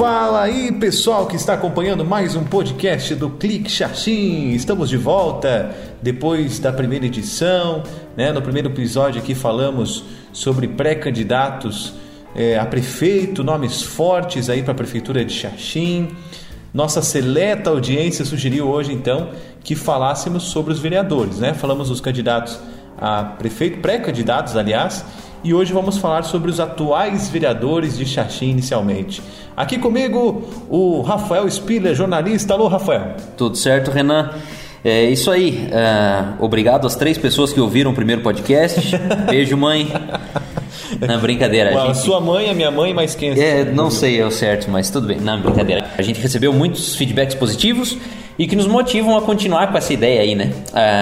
Fala aí, pessoal que está acompanhando mais um podcast do Clique Xaxim. Estamos de volta depois da primeira edição. Né? No primeiro episódio aqui falamos sobre pré-candidatos é, a prefeito, nomes fortes aí para a prefeitura de Xaxim. Nossa seleta audiência sugeriu hoje então que falássemos sobre os vereadores, né? Falamos dos candidatos a prefeito, pré-candidatos, aliás, e hoje vamos falar sobre os atuais vereadores de Xaxim inicialmente. Aqui comigo o Rafael Spiller, jornalista. Alô, Rafael. Tudo certo, Renan? É isso aí. Uh, obrigado às três pessoas que ouviram o primeiro podcast. Beijo, mãe. Não, brincadeira. a gente... Sua mãe, a minha mãe, mas quem é? Não sei ao certo, mas tudo bem. Não, brincadeira. A gente recebeu muitos feedbacks positivos e que nos motivam a continuar com essa ideia aí, né?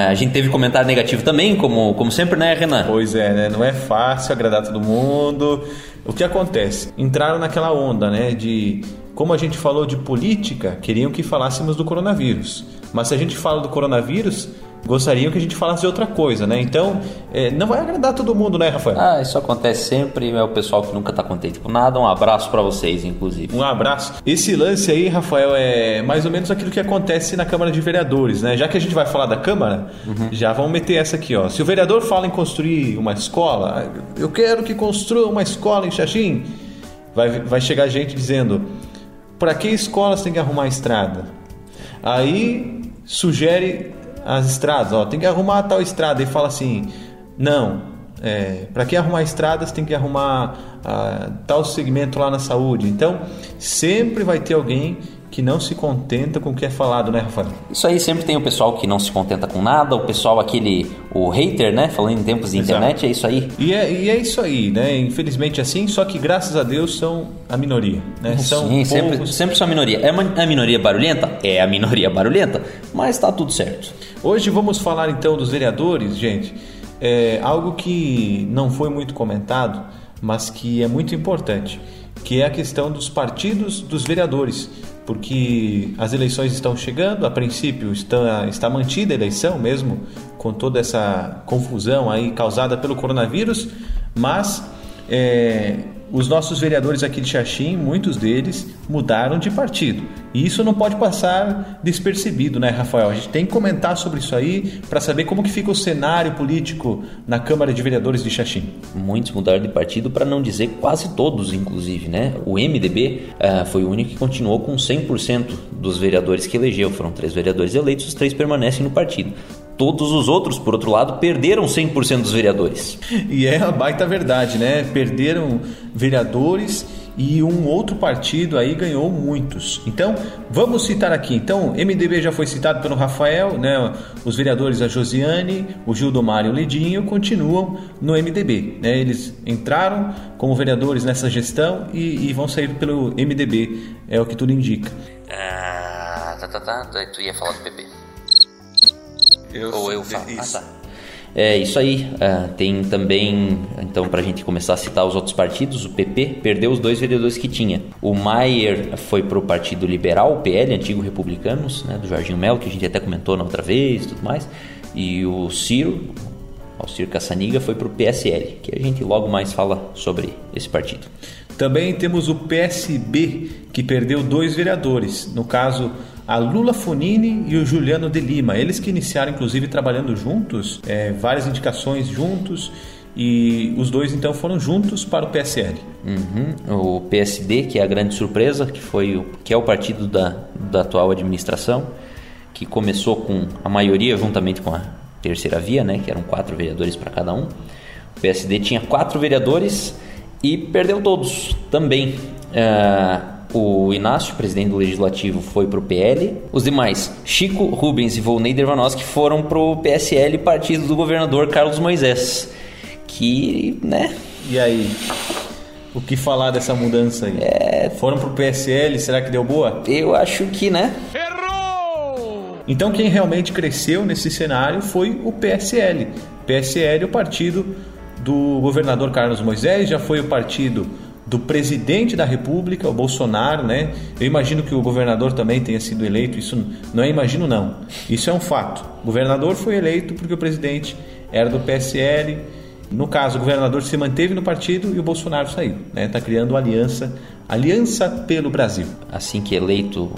A gente teve comentário negativo também, como, como sempre, né, Renan? Pois é, né? Não é fácil agradar todo mundo. O que acontece? Entraram naquela onda, né, de como a gente falou de política, queriam que falássemos do coronavírus. Mas se a gente fala do coronavírus, gostariam que a gente falasse de outra coisa, né? Então, é, não vai agradar todo mundo, né, Rafael? Ah, isso acontece sempre, é o pessoal que nunca tá contente com nada. Um abraço para vocês, inclusive. Um abraço. Esse lance aí, Rafael, é mais ou menos aquilo que acontece na Câmara de Vereadores, né? Já que a gente vai falar da Câmara, uhum. já vamos meter essa aqui, ó. Se o vereador fala em construir uma escola, eu quero que construa uma escola em Xaxim, vai, vai chegar gente dizendo, para que escolas tem que arrumar estrada? Aí sugere as estradas, ó, tem que arrumar tal estrada e fala assim, não, é, para que arrumar estradas tem que arrumar ah, tal segmento lá na saúde. Então sempre vai ter alguém que não se contenta com o que é falado, né, Rafael? Isso aí sempre tem o pessoal que não se contenta com nada, o pessoal aquele, o hater, né? Falando em tempos de Exato. internet, é isso aí. E é, e é isso aí, né? Infelizmente assim, só que graças a Deus são a minoria, né? São Sim, sempre, sempre são a minoria. É a minoria barulhenta? É a minoria barulhenta, mas tá tudo certo. Hoje vamos falar então dos vereadores, gente. É algo que não foi muito comentado, mas que é muito importante, que é a questão dos partidos dos vereadores porque as eleições estão chegando, a princípio está, está mantida a eleição mesmo, com toda essa confusão aí causada pelo coronavírus, mas é, os nossos vereadores aqui de Xaxim, muitos deles mudaram de partido. E isso não pode passar despercebido, né, Rafael? A gente tem que comentar sobre isso aí para saber como que fica o cenário político na Câmara de Vereadores de Xaxim. Muitos mudaram de partido, para não dizer quase todos, inclusive, né? O MDB uh, foi o único que continuou com 100% dos vereadores que elegeu. Foram três vereadores eleitos, os três permanecem no partido. Todos os outros, por outro lado, perderam 100% dos vereadores. E é a baita verdade, né? Perderam vereadores e um outro partido aí ganhou muitos. Então, vamos citar aqui. Então, MDB já foi citado pelo Rafael, né? Os vereadores a Josiane, o Gildomar e o Ledinho continuam no MDB, né? Eles entraram como vereadores nessa gestão e, e vão sair pelo MDB, é o que tudo indica. Ah, tá, tá, tá. Tu ia falar do PP. Eu Ou eu falo. Ah, tá. É isso aí. Uh, tem também, então, para a gente começar a citar os outros partidos, o PP perdeu os dois vereadores que tinha. O Maier foi para o Partido Liberal, o PL, antigo Republicanos, né, do Jorginho Melo, que a gente até comentou na outra vez e tudo mais. E o Ciro, o Ciro Caçaniga, foi para o PSL, que a gente logo mais fala sobre esse partido. Também temos o PSB, que perdeu dois vereadores. No caso, a Lula Fonini e o Juliano de Lima. Eles que iniciaram, inclusive, trabalhando juntos, é, várias indicações juntos. E os dois então foram juntos para o PSL. Uhum. O PSD, que é a grande surpresa, que foi o, que é o partido da, da atual administração, que começou com a maioria juntamente com a terceira via, né, que eram quatro vereadores para cada um. O PSD tinha quatro vereadores e perdeu todos também. Uh, o Inácio, presidente do Legislativo, foi para o PL. Os demais, Chico Rubens e Volney Dervanoski, foram para o PSL, partido do governador Carlos Moisés. Que, né? E aí? O que falar dessa mudança aí? É... Foram para o PSL, será que deu boa? Eu acho que, né? Errou! Então quem realmente cresceu nesse cenário foi o PSL. PSL, o partido do governador Carlos Moisés, já foi o partido do presidente da República, o Bolsonaro, né? Eu imagino que o governador também tenha sido eleito, isso não é imagino não. Isso é um fato. O governador foi eleito porque o presidente era do PSL. No caso, o governador se manteve no partido e o Bolsonaro saiu. Né? Tá criando aliança, aliança pelo Brasil. Assim que eleito,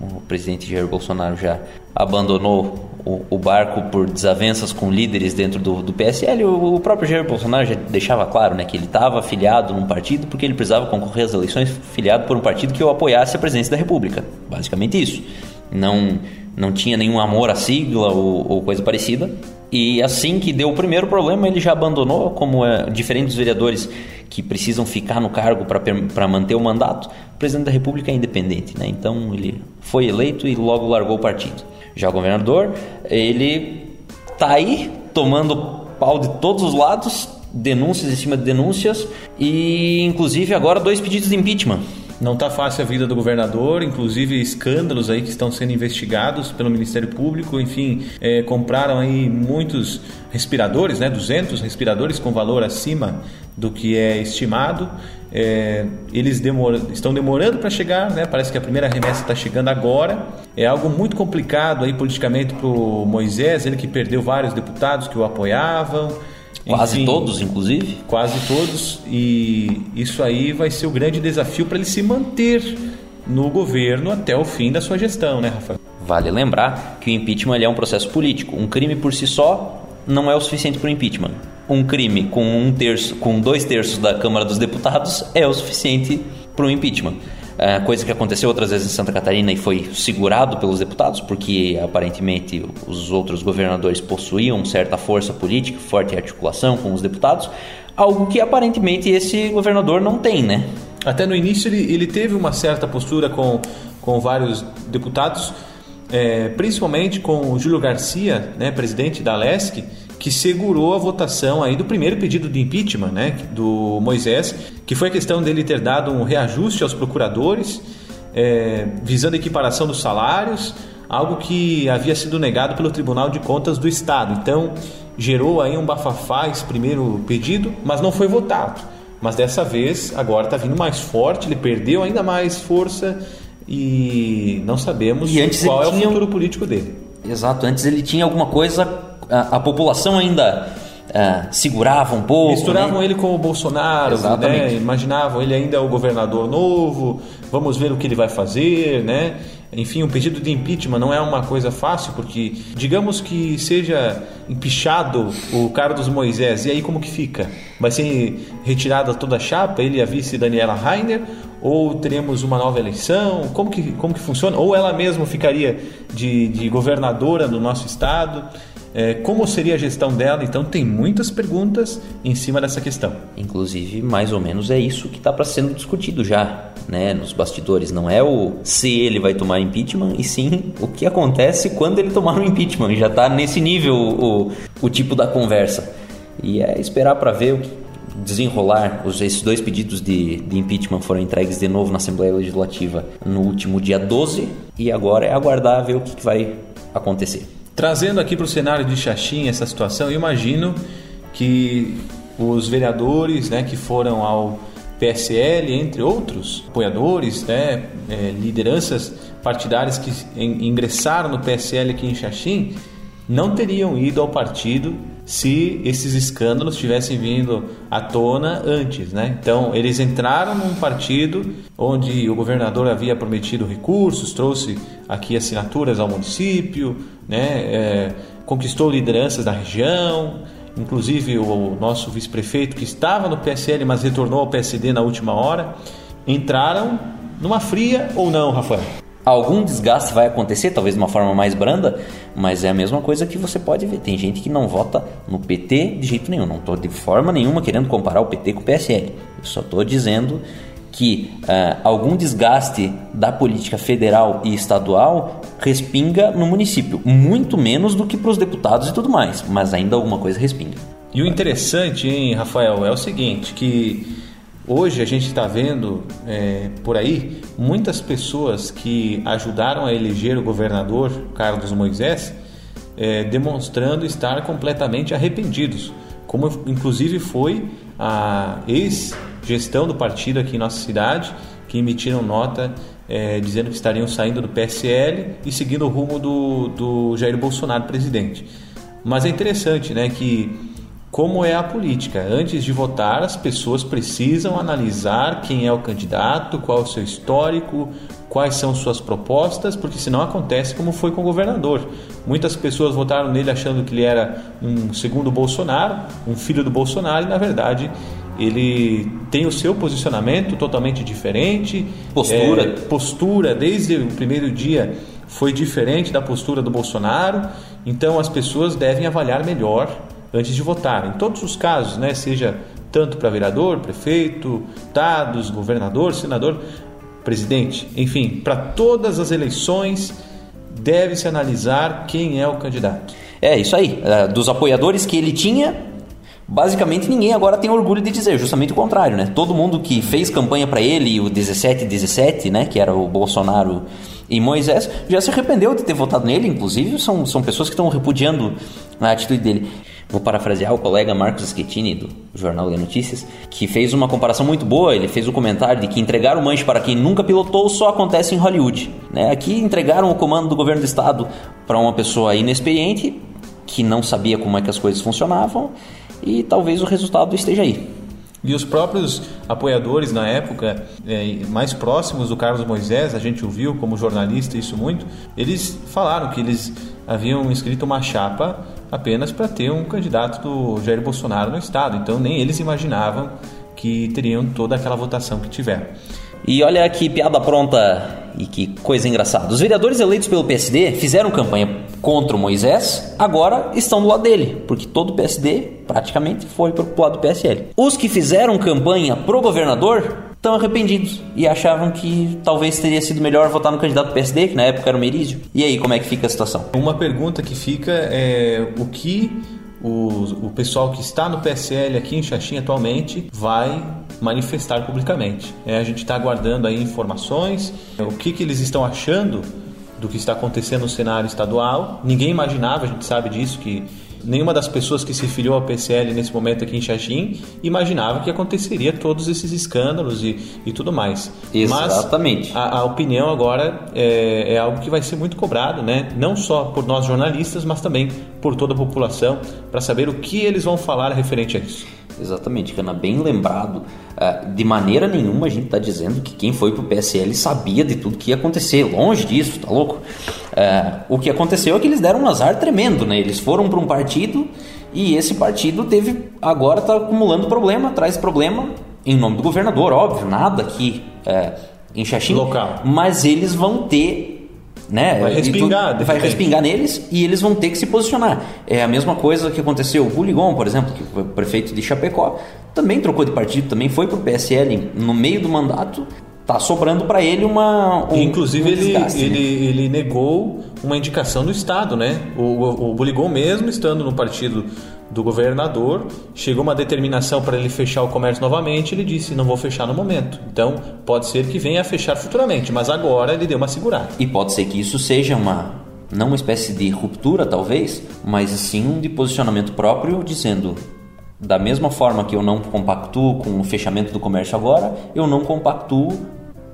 o presidente Jair Bolsonaro já abandonou o, barco por desavenças com líderes dentro do, do PSL. O, o, próprio Jair Bolsonaro já deixava claro né, que ele estava afiliado num partido porque ele precisava concorrer às eleições filiado por um partido que o apoiasse a presidência da República. Basicamente isso. Não, não tinha nenhum amor à sigla ou, ou coisa parecida. E assim que deu o primeiro problema, ele já abandonou, como é diferente dos vereadores que precisam ficar no cargo para manter o mandato. O presidente da República é independente, né? então ele foi eleito e logo largou o partido. Já o governador, ele tá aí tomando pau de todos os lados, denúncias em cima de denúncias e inclusive agora dois pedidos de impeachment. Não está fácil a vida do governador, inclusive escândalos aí que estão sendo investigados pelo Ministério Público. Enfim, é, compraram aí muitos respiradores, né, 200 respiradores com valor acima do que é estimado. É, eles estão demorando para chegar, né? Parece que a primeira remessa está chegando agora. É algo muito complicado aí politicamente para o Moisés, ele que perdeu vários deputados que o apoiavam. Quase Enfim, todos, inclusive? Quase todos. E isso aí vai ser o grande desafio para ele se manter no governo até o fim da sua gestão, né, Rafael? Vale lembrar que o impeachment é um processo político. Um crime por si só não é o suficiente para o impeachment. Um crime com um terço, com dois terços da Câmara dos Deputados é o suficiente para o impeachment. É, coisa que aconteceu outras vezes em Santa Catarina e foi segurado pelos deputados, porque aparentemente os outros governadores possuíam certa força política, forte articulação com os deputados, algo que aparentemente esse governador não tem, né? Até no início ele, ele teve uma certa postura com, com vários deputados, é, principalmente com o Júlio Garcia, né, presidente da LESC, que segurou a votação aí do primeiro pedido de impeachment, né, do Moisés, que foi a questão dele ter dado um reajuste aos procuradores, é, visando a equiparação dos salários, algo que havia sido negado pelo Tribunal de Contas do Estado. Então, gerou aí um bafafá esse primeiro pedido, mas não foi votado. Mas dessa vez, agora está vindo mais forte, ele perdeu ainda mais força e não sabemos e qual é o futuro político dele. Exato, antes ele tinha alguma coisa a, a população ainda uh, segurava um pouco. Misturavam né? ele com o Bolsonaro, né? imaginavam ele ainda é o governador novo, vamos ver o que ele vai fazer, né? Enfim, o pedido de impeachment não é uma coisa fácil, porque digamos que seja empichado o Carlos Moisés, e aí como que fica? Vai ser retirada toda a chapa, ele e a vice Daniela Rainer, ou teremos uma nova eleição? Como que, como que funciona? Ou ela mesma ficaria de, de governadora do nosso estado? É, como seria a gestão dela? Então tem muitas perguntas em cima dessa questão. Inclusive, mais ou menos é isso que está para sendo discutido já, né, nos bastidores. Não é o se ele vai tomar impeachment, e sim o que acontece quando ele tomar um impeachment. Já está nesse nível o, o tipo da conversa. E é esperar para ver o que desenrolar. Os, esses dois pedidos de, de impeachment foram entregues de novo na Assembleia Legislativa no último dia 12 e agora é aguardar ver o que, que vai acontecer. Trazendo aqui para o cenário de Xaxim essa situação, eu imagino que os vereadores né, que foram ao PSL, entre outros apoiadores, né, é, lideranças partidárias que ingressaram no PSL aqui em Xaxim, não teriam ido ao partido se esses escândalos tivessem vindo à tona antes, né? Então, eles entraram num partido onde o governador havia prometido recursos, trouxe aqui assinaturas ao município, né? É, conquistou lideranças da região, inclusive o nosso vice-prefeito que estava no PSL, mas retornou ao PSD na última hora, entraram numa fria ou não, Rafael? Algum desgaste vai acontecer, talvez de uma forma mais branda, mas é a mesma coisa que você pode ver. Tem gente que não vota no PT de jeito nenhum. Não estou de forma nenhuma querendo comparar o PT com o PSL. Eu só estou dizendo que uh, algum desgaste da política federal e estadual respinga no município, muito menos do que para os deputados e tudo mais, mas ainda alguma coisa respinga. E o interessante, hein, Rafael, é o seguinte, que Hoje a gente está vendo é, por aí muitas pessoas que ajudaram a eleger o governador Carlos Moisés é, demonstrando estar completamente arrependidos, como inclusive foi a ex-gestão do partido aqui em nossa cidade, que emitiram nota é, dizendo que estariam saindo do PSL e seguindo o rumo do, do Jair Bolsonaro presidente. Mas é interessante né, que, como é a política, antes de votar, as pessoas precisam analisar quem é o candidato, qual é o seu histórico, quais são suas propostas, porque senão acontece como foi com o governador. Muitas pessoas votaram nele achando que ele era um segundo Bolsonaro, um filho do Bolsonaro, e na verdade ele tem o seu posicionamento totalmente diferente. Postura. É, postura, desde o primeiro dia, foi diferente da postura do Bolsonaro. Então as pessoas devem avaliar melhor antes de votar. Em todos os casos, né, seja tanto para vereador, prefeito, dados, governador, senador, presidente, enfim, para todas as eleições deve-se analisar quem é o candidato. É isso aí. É, dos apoiadores que ele tinha, Basicamente, ninguém agora tem orgulho de dizer, justamente o contrário, né? Todo mundo que fez campanha para ele, o 17-17, né? Que era o Bolsonaro e Moisés, já se arrependeu de ter votado nele, inclusive são, são pessoas que estão repudiando a atitude dele. Vou parafrasear o colega Marcos Schettini, do Jornal de Notícias, que fez uma comparação muito boa. Ele fez o um comentário de que entregar o manche para quem nunca pilotou só acontece em Hollywood. Né? Aqui entregaram o comando do governo do estado para uma pessoa inexperiente, que não sabia como é que as coisas funcionavam, e talvez o resultado esteja aí. E os próprios apoiadores na época, é, mais próximos do Carlos Moisés, a gente ouviu como jornalista isso muito, eles falaram que eles haviam escrito uma chapa apenas para ter um candidato do Jair Bolsonaro no estado. Então nem eles imaginavam que teriam toda aquela votação que tiveram. E olha que piada pronta e que coisa engraçada. Os vereadores eleitos pelo PSD fizeram campanha contra o Moisés, agora estão do lado dele, porque todo o PSD praticamente foi para o lado do PSL. Os que fizeram campanha pro governador estão arrependidos e achavam que talvez teria sido melhor votar no candidato PSD, que na época era o Merizio. E aí, como é que fica a situação? Uma pergunta que fica é o que o, o pessoal que está no PSL aqui em Xaxim atualmente vai manifestar publicamente. É, a gente está aguardando aí informações, o que, que eles estão achando do que está acontecendo no cenário estadual. Ninguém imaginava, a gente sabe disso, que nenhuma das pessoas que se filiou ao PCL nesse momento aqui em Xaxim imaginava que aconteceria todos esses escândalos e, e tudo mais. Exatamente. Mas a, a opinião agora é, é, algo que vai ser muito cobrado, né? não só por nós jornalistas, mas também por toda a população, para saber o que eles vão falar referente a isso. Exatamente, Cana, bem lembrado. Uh, de maneira nenhuma a gente está dizendo que quem foi para o PSL sabia de tudo que ia acontecer. Longe disso, tá louco? Uh, o que aconteceu é que eles deram um azar tremendo, né? Eles foram para um partido e esse partido teve agora está acumulando problema, traz problema em nome do governador, óbvio, nada aqui uh, em Xaxim. Local. Mas eles vão ter né? Vai respingar. Tu, vai respingar neles e eles vão ter que se posicionar. É a mesma coisa que aconteceu. O Ligon, por exemplo, que foi prefeito de Chapecó, também trocou de partido, também foi para o PSL no meio do mandato. Tá sobrando para ele uma. Um, Inclusive, um desgaste, ele, né? ele, ele negou uma indicação do Estado, né? O, o, o mesmo estando no partido do governador, chegou uma determinação para ele fechar o comércio novamente, ele disse: não vou fechar no momento. Então, pode ser que venha a fechar futuramente, mas agora ele deu uma segurada. E pode ser que isso seja uma não uma espécie de ruptura, talvez, mas sim um de posicionamento próprio, dizendo da mesma forma que eu não compactuo com o fechamento do comércio agora, eu não compactuo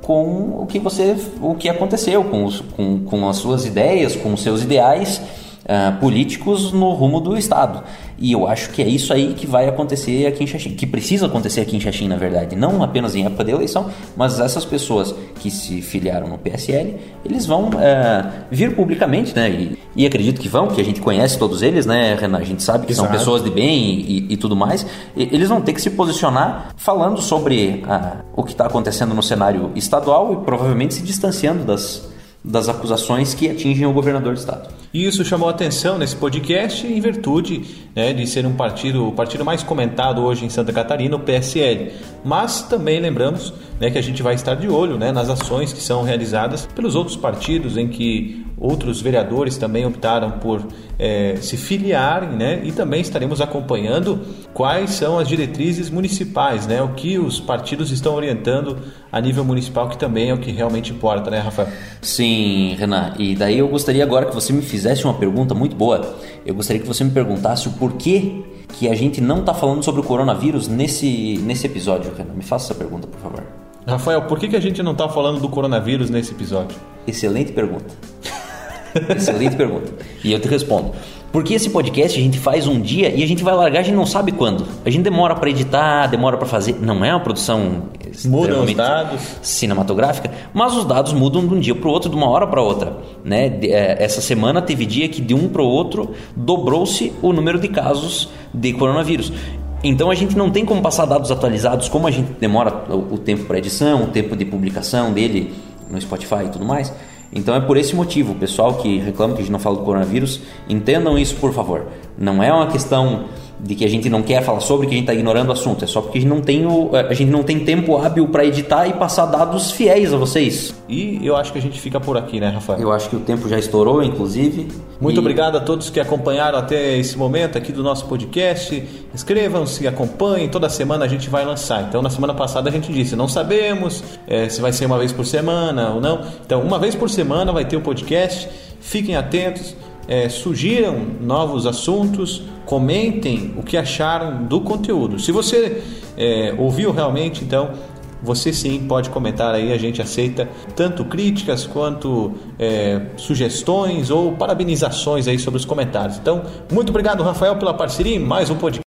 com o que você, o que aconteceu, com, os, com, com as suas ideias, com os seus ideais uh, políticos no rumo do Estado. E eu acho que é isso aí que vai acontecer aqui em Xaxim, que precisa acontecer aqui em Xaxim, na verdade, não apenas em época de eleição, mas essas pessoas que se filiaram no PSL, eles vão uh, vir publicamente, né? E, e, acredito que vão, porque a gente conhece todos eles, né, Renan? A gente sabe que Exato. são pessoas de bem e, e, e tudo mais. Eles vão ter que se posicionar falando sobre uh, o que está acontecendo no cenário estadual e provavelmente se distanciando das, das acusações que atingem o governador do estado. E isso chamou atenção nesse podcast em virtude né, de ser um partido, o partido mais comentado hoje em Santa Catarina, o PSL. Mas também lembramos né, que a gente vai estar de olho né, nas ações que são realizadas pelos outros partidos em que outros vereadores também optaram por é, se filiarem, né? E também estaremos acompanhando quais são as diretrizes municipais, né? O que os partidos estão orientando a nível municipal, que também é o que realmente importa, né, Rafael? Sim, Renan. E daí eu gostaria agora que você me fizesse uma pergunta muito boa. Eu gostaria que você me perguntasse o porquê que a gente não está falando sobre o coronavírus nesse, nesse episódio, Renan. Me faça essa pergunta, por favor. Rafael, por que, que a gente não está falando do coronavírus nesse episódio? Excelente pergunta. Excelente pergunta. E eu te respondo. Porque esse podcast a gente faz um dia e a gente vai largar, a gente não sabe quando. A gente demora para editar, demora para fazer. Não é uma produção Mudam os dados. cinematográfica, mas os dados mudam de um dia para o outro, de uma hora para outra. Né? É, essa semana teve dia que de um para o outro dobrou-se o número de casos de coronavírus. Então a gente não tem como passar dados atualizados, como a gente demora o tempo para edição, o tempo de publicação dele no Spotify e tudo mais. Então é por esse motivo, o pessoal que reclama que a gente não fala do coronavírus, entendam isso por favor. Não é uma questão de que a gente não quer falar sobre, que a gente está ignorando o assunto. É só porque a gente não tem, o, a gente não tem tempo hábil para editar e passar dados fiéis a vocês. E eu acho que a gente fica por aqui, né, Rafael? Eu acho que o tempo já estourou, inclusive. Muito e... obrigado a todos que acompanharam até esse momento aqui do nosso podcast. Inscrevam-se, acompanhem. Toda semana a gente vai lançar. Então, na semana passada a gente disse: não sabemos é, se vai ser uma vez por semana ou não. Então, uma vez por semana vai ter o podcast. Fiquem atentos é, sugiram novos assuntos, comentem o que acharam do conteúdo. Se você é, ouviu realmente, então você sim pode comentar aí, a gente aceita tanto críticas quanto é, sugestões ou parabenizações aí sobre os comentários. Então, muito obrigado, Rafael, pela parceria em mais um podcast.